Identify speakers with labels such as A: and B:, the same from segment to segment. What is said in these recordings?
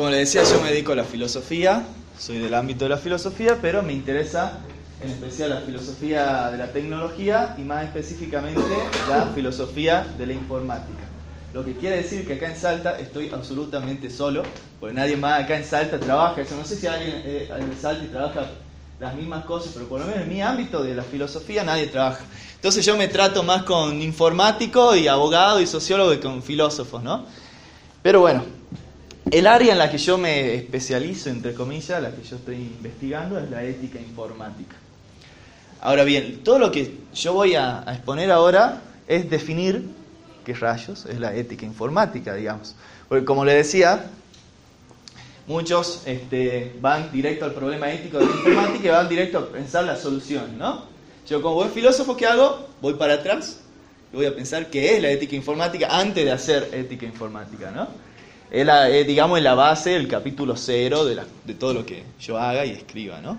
A: Como les decía, yo me dedico a la filosofía, soy del ámbito de la filosofía, pero me interesa en especial la filosofía de la tecnología y más específicamente la filosofía de la informática. Lo que quiere decir que acá en Salta estoy absolutamente solo, porque nadie más acá en Salta trabaja eso. No sé si alguien eh, en Salta trabaja las mismas cosas, pero por lo menos en mi ámbito de la filosofía nadie trabaja. Entonces yo me trato más con informático y abogado y sociólogo que con filósofos, ¿no? Pero bueno, el área en la que yo me especializo, entre comillas, la que yo estoy investigando, es la ética informática. Ahora bien, todo lo que yo voy a, exponer ahora es definir qué rayos es la ética informática, digamos. Porque como le decía, muchos este, van directo al problema ético de la informática y van directo a pensar la solución, ¿no? Yo como buen filósofo, ¿qué hago? Voy para atrás y voy a pensar qué es la ética informática antes de hacer ética informática, ¿no? Es, la, digamos, la base, el capítulo cero de, de todo lo que yo haga y escriba, ¿no?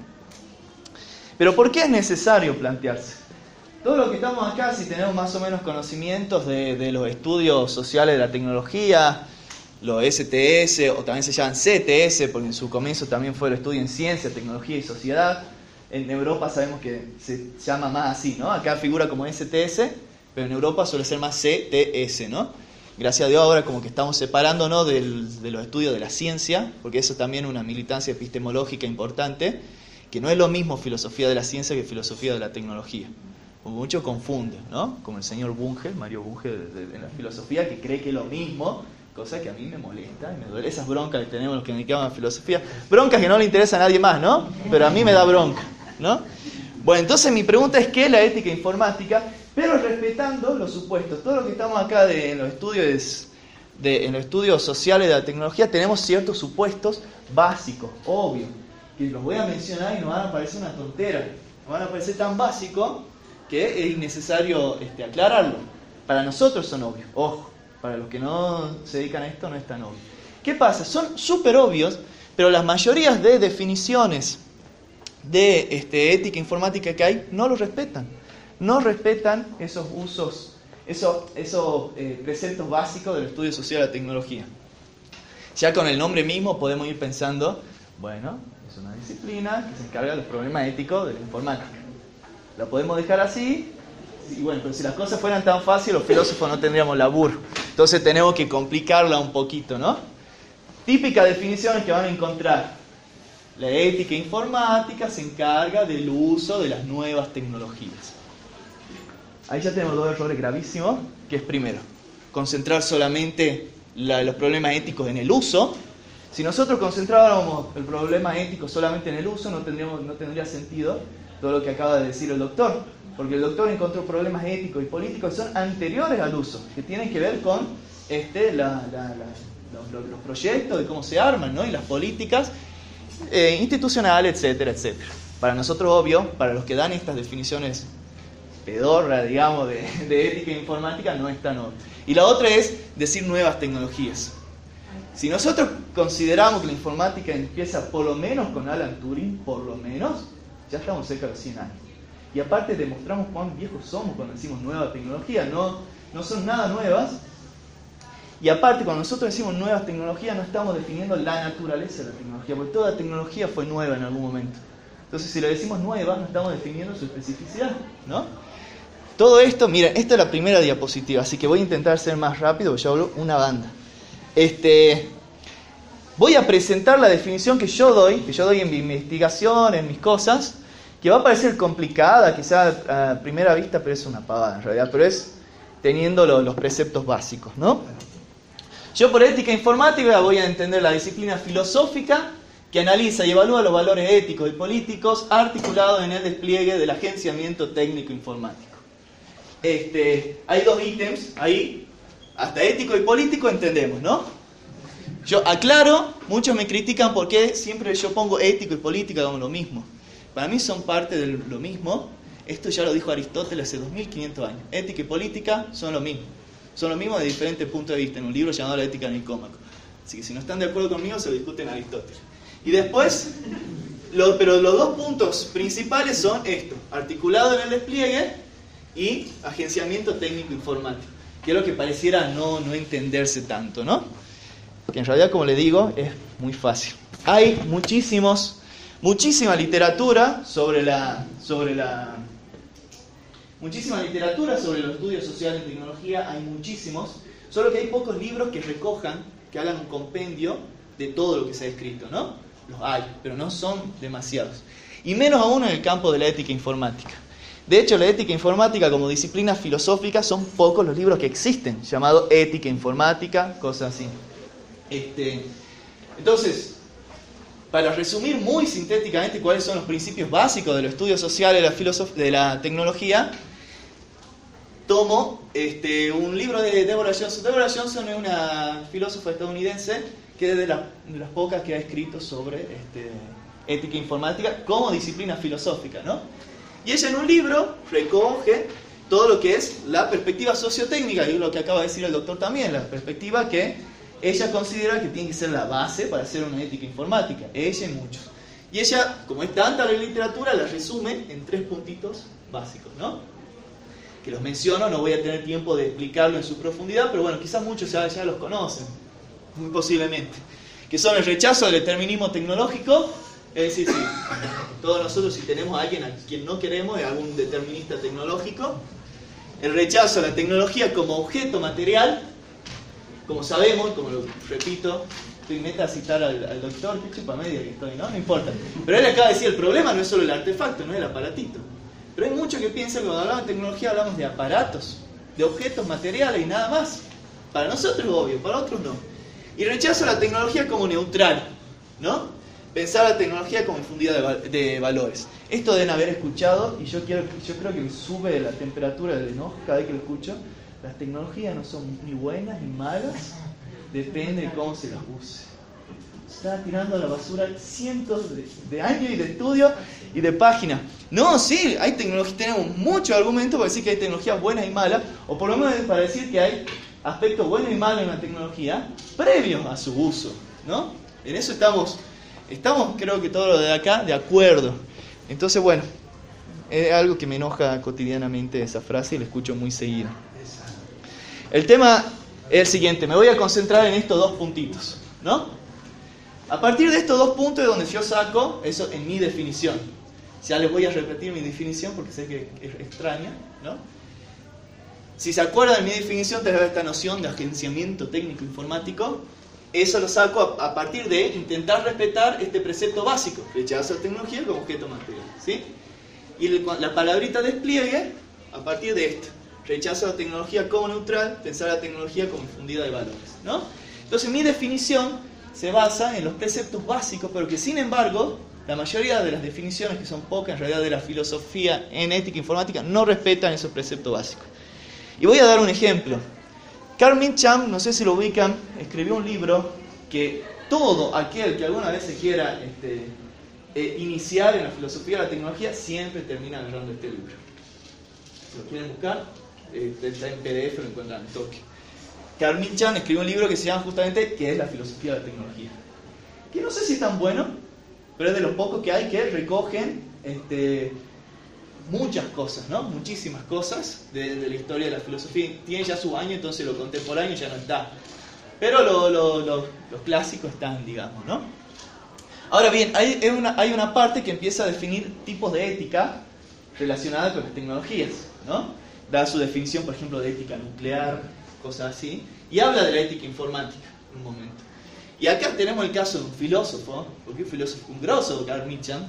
A: Pero ¿por qué es necesario plantearse? Todo lo que estamos acá, si tenemos más o menos conocimientos de, los estudios sociales de la tecnología, los STS, o también se llaman CTS, porque en su comienzo también fue el estudio en ciencia, tecnología y sociedad. En Europa sabemos que se llama más así, ¿no? Acá figura como STS, pero en Europa suele ser más CTS, ¿no? Gracias a Dios ahora como que estamos separándonos de los estudios de la ciencia, porque eso también es una militancia epistemológica importante, que no es lo mismo filosofía de la ciencia que filosofía de la tecnología. Como muchos confunden, ¿no? Como el señor Bunge, Mario Bunge, en la filosofía, que cree que es lo mismo, cosa que a mí me molesta y me duele. Esas broncas que tenemos los que dedicaban a filosofía, broncas que no le interesa a nadie más, ¿no? Pero a mí me da bronca, ¿no? Bueno, entonces mi pregunta es qué es la ética informática, pero respetando los supuestos. Todo lo que estamos acá de, en los estudios en los estudios sociales de la tecnología tenemos ciertos supuestos básicos, obvios que los voy a mencionar y nos van a parecer una tontera, nos van a parecer tan básico que es innecesario este, aclararlo. Para nosotros son obvios, ojo, para los que no se dedican a esto no es tan obvio. ¿Qué pasa? Son súper obvios, pero las mayorías de definiciones de este, ética informática que hay no lo respetan. No respetan esos usos, esos, eh, preceptos básicos del estudio social de la tecnología. Ya con el nombre mismo podemos ir pensando, bueno, es una disciplina que se encarga de los problemas éticos de la informática. La podemos dejar así, y bueno, pero si las cosas fueran tan fáciles, los filósofos no tendríamos laburo. Entonces tenemos que complicarla un poquito, ¿no? Típicas definiciones que van a encontrar. La ética informática se encarga del uso de las nuevas tecnologías. Ahí ya tenemos dos errores gravísimos, que es primero, concentrar solamente los problemas éticos en el uso si nosotros concentráramos el problema ético solamente en el uso, no, tendríamos, no tendría sentido todo lo que acaba de decir el doctor, porque el doctor encontró problemas éticos y políticos que son anteriores al uso, que tienen que ver con este, los, proyectos, de cómo se arman, ¿no? y las políticas eh, institucionales, etcétera, etcétera. Para nosotros, obvio, para los que dan estas definiciones pedorras, digamos, de, de ética informática, no es tan obvio. Y la otra es decir nuevas tecnologías. Si nosotros consideramos que la informática empieza por lo menos con Alan Turing, por lo menos, ya estamos cerca de 100 años. Y aparte demostramos cuán viejos somos cuando decimos nueva tecnología, no, no son nada nuevas. Y aparte, cuando nosotros decimos nuevas tecnologías, no estamos definiendo la naturaleza de la tecnología, porque toda tecnología fue nueva en algún momento. Entonces, si le decimos nueva, no estamos definiendo su especificidad, ¿no? Todo esto, miren, esta es la primera diapositiva, así que voy a intentar ser más rápido, yo hablo una banda. Este, voy a presentar la definición que yo doy, que yo doy en mi investigación, en mis cosas, que va a parecer complicada, quizá a primera vista, pero es una pavada en realidad, pero es teniendo los preceptos básicos, ¿no? Yo por ética informática voy a entender la disciplina filosófica que analiza y evalúa los valores éticos y políticos articulados en el despliegue del agenciamiento técnico informático. Este, hay dos ítems ahí hasta ético y político entendemos, ¿no? Yo aclaro, muchos me critican porque siempre yo pongo ético y política como lo mismo. Para mí son parte de lo mismo. Esto ya lo dijo Aristóteles hace 2500 años. Ética y política son lo mismo. Son lo mismo de diferentes puntos de vista en un libro llamado La ética nicómaco. Así que si no están de acuerdo conmigo, se discuten Aristóteles. Y después, pero los dos puntos principales son esto, articulado en el despliegue y agenciamiento técnico informático que es lo que pareciera no, no entenderse tanto, ¿no? Que en realidad, como le digo, es muy fácil. Hay muchísimos, muchísima literatura sobre la, sobre la, muchísima literatura sobre los estudios sociales en tecnología, hay muchísimos, solo que hay pocos libros que recojan, que hagan un compendio de todo lo que se ha escrito, ¿no? Los hay, pero no son demasiados. Y menos aún en el campo de la ética informática. De hecho, la ética informática como disciplina filosófica son pocos los libros que existen, llamado ética informática, cosas así. Este, entonces, para resumir muy sintéticamente cuáles son los principios básicos de los estudios sociales de la, tecnología, tomo este, un libro de Deborah Johnson. Deborah Johnson es una filósofa estadounidense que es de, las pocas que ha escrito sobre este, ética informática como disciplina filosófica, ¿no? Y ella en un libro recoge todo lo que es la perspectiva sociotécnica, y lo que acaba de decir el doctor también, la perspectiva que ella considera que tiene que ser la base para hacer una ética informática, ella y muchos. Y ella, como es tanta la literatura, la resume en tres puntitos básicos, ¿no? Que los menciono, no voy a tener tiempo de explicarlo en su profundidad, pero bueno, quizás muchos ya, ya los conocen, muy posiblemente. Que son el rechazo del determinismo tecnológico, es decir, sí, todos nosotros si tenemos a alguien a quien no queremos, es algún determinista tecnológico, el rechazo a la tecnología como objeto material, como sabemos, como lo repito, estoy meta a citar al, doctor, que chupa media que estoy, ¿no? No importa. Pero él acaba de decir, el problema no es solo el artefacto, no es el aparatito. Pero hay muchos que piensan que cuando hablamos de tecnología hablamos de aparatos, de objetos materiales y nada más. Para nosotros es obvio, para otros no. Y rechazo la tecnología como neutral, ¿no? Pensar la tecnología como infundida de, de, valores. Esto deben haber escuchado y yo, quiero, yo creo que me sube la temperatura del enojo cada vez que lo escucho. Las tecnologías no son ni buenas ni malas, depende de cómo se las use. Está tirando a la basura cientos de, años y de estudios y de páginas. No, sí, hay tecnología, tenemos muchos argumentos para decir que hay tecnologías buenas y malas, o por lo menos para decir que hay aspectos buenos y malos en la tecnología previos a su uso. ¿no? En eso estamos, estamos, creo que todos los de acá, de acuerdo. Entonces, bueno, es algo que me enoja cotidianamente esa frase y la escucho muy seguido. El tema es el siguiente, me voy a concentrar en estos dos puntitos, ¿no? A partir de estos dos puntos es donde yo saco eso en mi definición. Ya les voy a repetir mi definición porque sé que es extraña, ¿no? Si se acuerdan de mi definición, te esta noción de agenciamiento técnico informático. Eso lo saco a, partir de intentar respetar este precepto básico, rechazo la tecnología como objeto material, ¿sí? Y la palabrita despliegue a partir de esto rechaza la tecnología como neutral, pensar la tecnología como infundida de valores. ¿no? Entonces mi definición se basa en los preceptos básicos, pero que sin embargo la mayoría de las definiciones, que son pocas en realidad de la filosofía en ética informática, no respetan esos preceptos básicos. Y voy a dar un ejemplo. Carmen Cham, no sé si lo ubican, escribió un libro que todo aquel que alguna vez se quiera este, eh, iniciar en la filosofía de la tecnología siempre termina agarrando este libro. ¿Lo quieren buscar? está en PDF, lo encuentran en toque. Carmen Chan escribió un libro que se llama justamente ¿Qué es la filosofía de la tecnología? Que no sé si es tan bueno, pero es de los pocos que hay que recogen este, muchas cosas, ¿no? Muchísimas cosas de, la historia de la filosofía. Tiene ya su año, entonces lo contemporáneo ya no está. Pero los clásicos están, digamos, ¿no? Ahora bien, hay una, hay una parte que empieza a definir tipos de ética relacionada con las tecnologías, ¿no? da su definición, por ejemplo, de ética nuclear, cosas así, y habla de la ética informática un momento. Y acá tenemos el caso de un filósofo, porque un filósofo, un grosso, Carl Mitcham,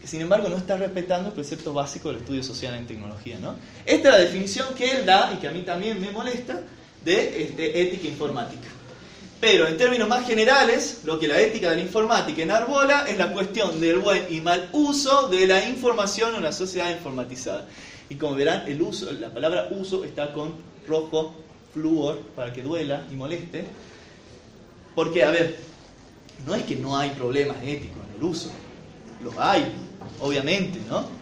A: que sin embargo no está respetando el precepto básico del estudio social en tecnología. ¿no? Esta es la definición que él da, y que a mí también me molesta, de este, ética informática. Pero en términos más generales, lo que la ética de la informática enarbola es la cuestión del buen y mal uso de la información en una sociedad informatizada. Y como verán, el uso, la palabra uso está con rojo flúor para que duela y moleste. Porque, a ver, no es que no hay problemas éticos en el uso, los hay, obviamente, ¿no?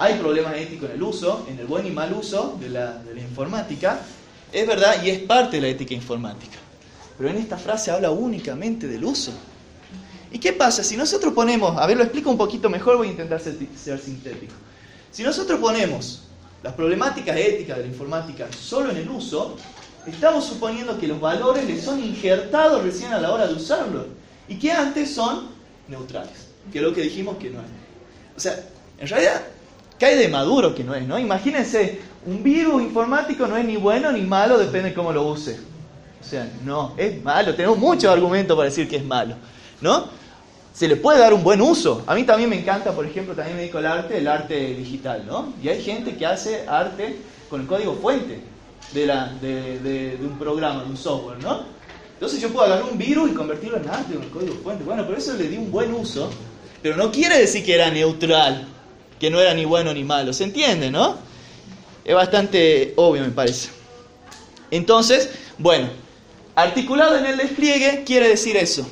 A: Hay problemas éticos en el uso, en el buen y mal uso de la, informática, es verdad y es parte de la ética informática. Pero en esta frase habla únicamente del uso. ¿Y qué pasa? Si nosotros ponemos, a ver, lo explico un poquito mejor, voy a intentar ser, sintético. Si nosotros ponemos las problemáticas éticas de la informática solo en el uso, estamos suponiendo que los valores les son injertados recién a la hora de usarlo. y que antes son neutrales, que es lo que dijimos que no es. O sea, en realidad, ¿qué hay de maduro que no es? ¿no? Imagínense, un virus informático no es ni bueno ni malo, depende de cómo lo use. O sea, no, es malo. Tenemos muchos argumentos para decir que es malo. ¿No? Se le puede dar un buen uso. A mí también me encanta, por ejemplo, también me dedico al arte, el arte digital, ¿no? Y hay gente que hace arte con el código fuente de, la, de, un programa, de un software, ¿no? Entonces yo puedo agarrar un virus y convertirlo en arte con el código fuente. Bueno, por eso le di un buen uso, pero no quiere decir que era neutral, que no era ni bueno ni malo. ¿Se entiende, no? Es bastante obvio, me parece. Entonces, bueno, articulado en el despliegue quiere decir eso,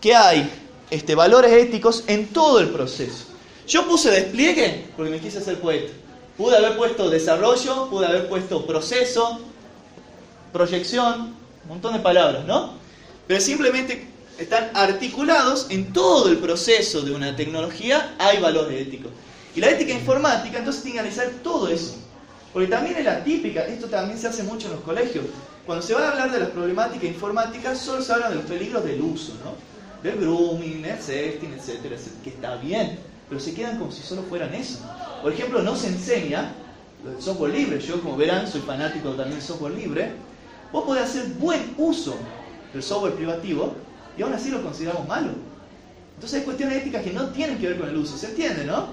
A: que hay este, valores éticos en todo el proceso. Yo puse despliegue porque me quise hacer poeta. Pude haber puesto desarrollo, pude haber puesto proceso, proyección, un montón de palabras, ¿no? Pero simplemente están articulados en todo el proceso de una tecnología, hay valores éticos. Y la ética informática entonces tiene que analizar todo eso. Porque también es la típica, esto también se hace mucho en los colegios. Cuando se va a hablar de las problemáticas informáticas, solo se habla de los peligros del uso, ¿no? Del grooming, el sexting, etcétera, etcétera, que está bien, pero se quedan como si solo fueran eso. Por ejemplo, no se enseña el software libre. Yo, como verán, soy fanático también del software libre. Vos podés hacer buen uso del software privativo y aún así lo consideramos malo. Entonces hay cuestiones éticas que no tienen que ver con el uso. ¿Se entiende, no?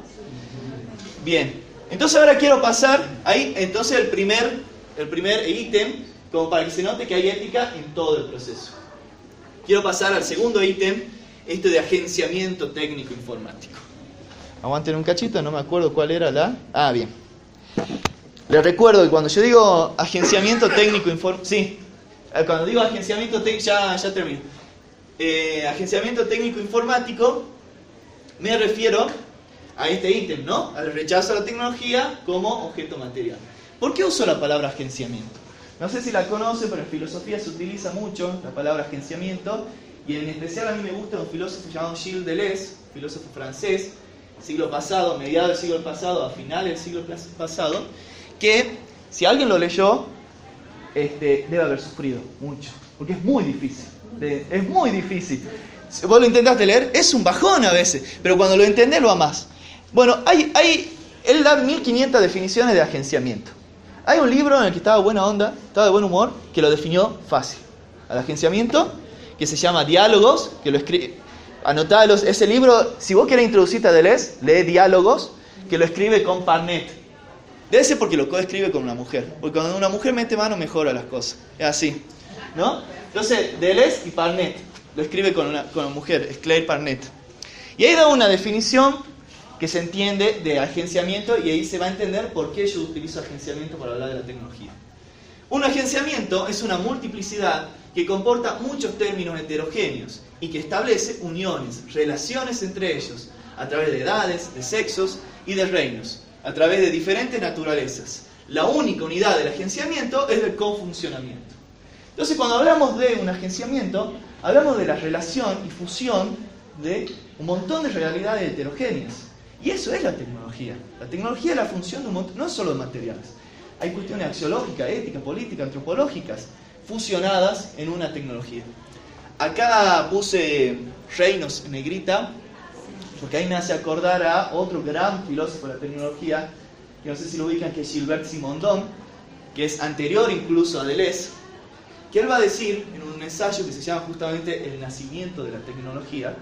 A: Bien. Entonces ahora quiero pasar ahí, entonces el primer, el primer como para que se note que hay ética en todo el proceso. Quiero pasar al segundo ítem, este de agenciamiento técnico informático. Aguanten un cachito, no me acuerdo cuál era la... Ah, bien. Les recuerdo que cuando yo digo agenciamiento técnico informático... Sí, eh, cuando digo agenciamiento técnico... Ya, ya termino. Eh, agenciamiento técnico informático, me refiero a este ítem, ¿no? Al rechazo a la tecnología como objeto material. ¿Por qué uso la palabra agenciamiento? No sé si la conocen, pero en filosofía se utiliza mucho la palabra agenciamiento, y en especial a mí me gusta un filósofo llamado Gilles Deleuze, filósofo francés, siglo pasado, mediados del siglo pasado, a finales del siglo pasado, que si alguien lo leyó, este, debe haber sufrido mucho, porque es muy difícil, es muy difícil. Si vos lo intentaste leer, es un bajón a veces, pero cuando lo entendés lo amás. Bueno, hay, hay, él da 1500 definiciones de agenciamiento. Hay un libro en el que estaba buena onda, estaba de buen humor, que lo definió fácil. Al agenciamiento, que se llama Diálogos, que lo escribe, Anotalos, ese libro, si vos querés introducirte a Deleuze, lee Diálogos, que lo escribe con Parnet. Debe ser porque lo coescribe con una mujer. Porque cuando una mujer mete mano, mejora las cosas. Es así. ¿No? Entonces, Deleuze y Parnet. Lo escribe con una, mujer, es Claire Parnet. Y ahí da una definición que se entiende de agenciamiento y ahí se va a entender por qué yo utilizo agenciamiento para hablar de la tecnología. Un agenciamiento es una multiplicidad que comporta muchos términos heterogéneos y que establece uniones, relaciones entre ellos, a través de edades, de sexos y de reinos, a través de diferentes naturalezas. La única unidad del agenciamiento es el cofuncionamiento. Entonces, cuando hablamos de un agenciamiento, hablamos de la relación y fusión de un montón de realidades heterogéneas. Y eso es la tecnología. La tecnología es la función de un montón, no es solo de materiales. Hay cuestiones axiológicas, éticas, políticas, antropológicas, fusionadas en una tecnología. Acá puse reinos en negrita, porque ahí me hace acordar a otro gran filósofo de la tecnología, que no sé si lo ubican, que es Gilbert Simondon, que es anterior incluso a Deleuze, que él va a decir en un ensayo que se llama justamente El nacimiento de la tecnología,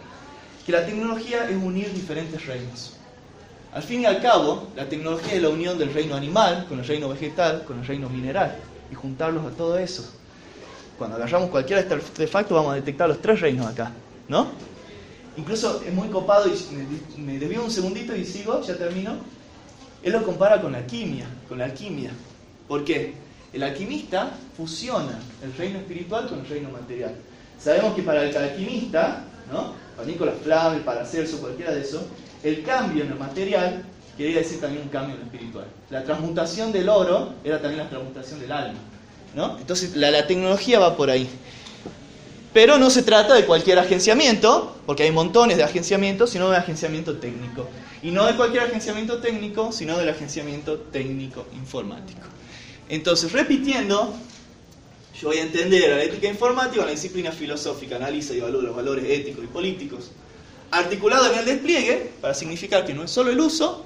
A: que la tecnología es unir diferentes reinos. Al fin y al cabo, la tecnología es la unión del reino animal con el reino vegetal, con el reino mineral, y juntarlos a todo eso cuando agarramos cualquier artefacto vamos a detectar los tres reinos acá, ¿no? Incluso es muy copado y me, debió un segundito y sigo, ya termino. Él lo compara con la alquimia, con la alquimia. ¿Por qué? El alquimista fusiona el reino espiritual con el reino material. Sabemos que para el alquimista, ¿no? para Nicolás Flamel, para Celso, cualquiera de esos, el cambio en el material quería decir también un cambio en lo espiritual. La transmutación del oro era también la transmutación del alma. Entonces la, tecnología va por ahí. Pero no se trata de cualquier agenciamiento, porque hay montones de agenciamientos, sino de agenciamiento técnico. Y no de cualquier agenciamiento técnico, sino del agenciamiento técnico informático. Entonces, repitiendo, Yo voy a entender a la ética informática, a la disciplina filosófica, analiza y evalúa los valores éticos y políticos, articulado en el despliegue, para significar que no es solo el uso,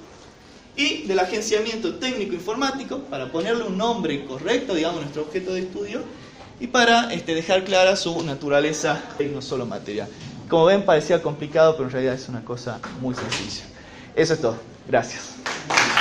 A: y del agenciamiento técnico informático, para ponerle un nombre correcto, digamos, a nuestro objeto de estudio, y para este, dejar clara su naturaleza y no solo material. Como ven, parecía complicado, pero en realidad es una cosa muy sencilla. Eso es todo. Gracias.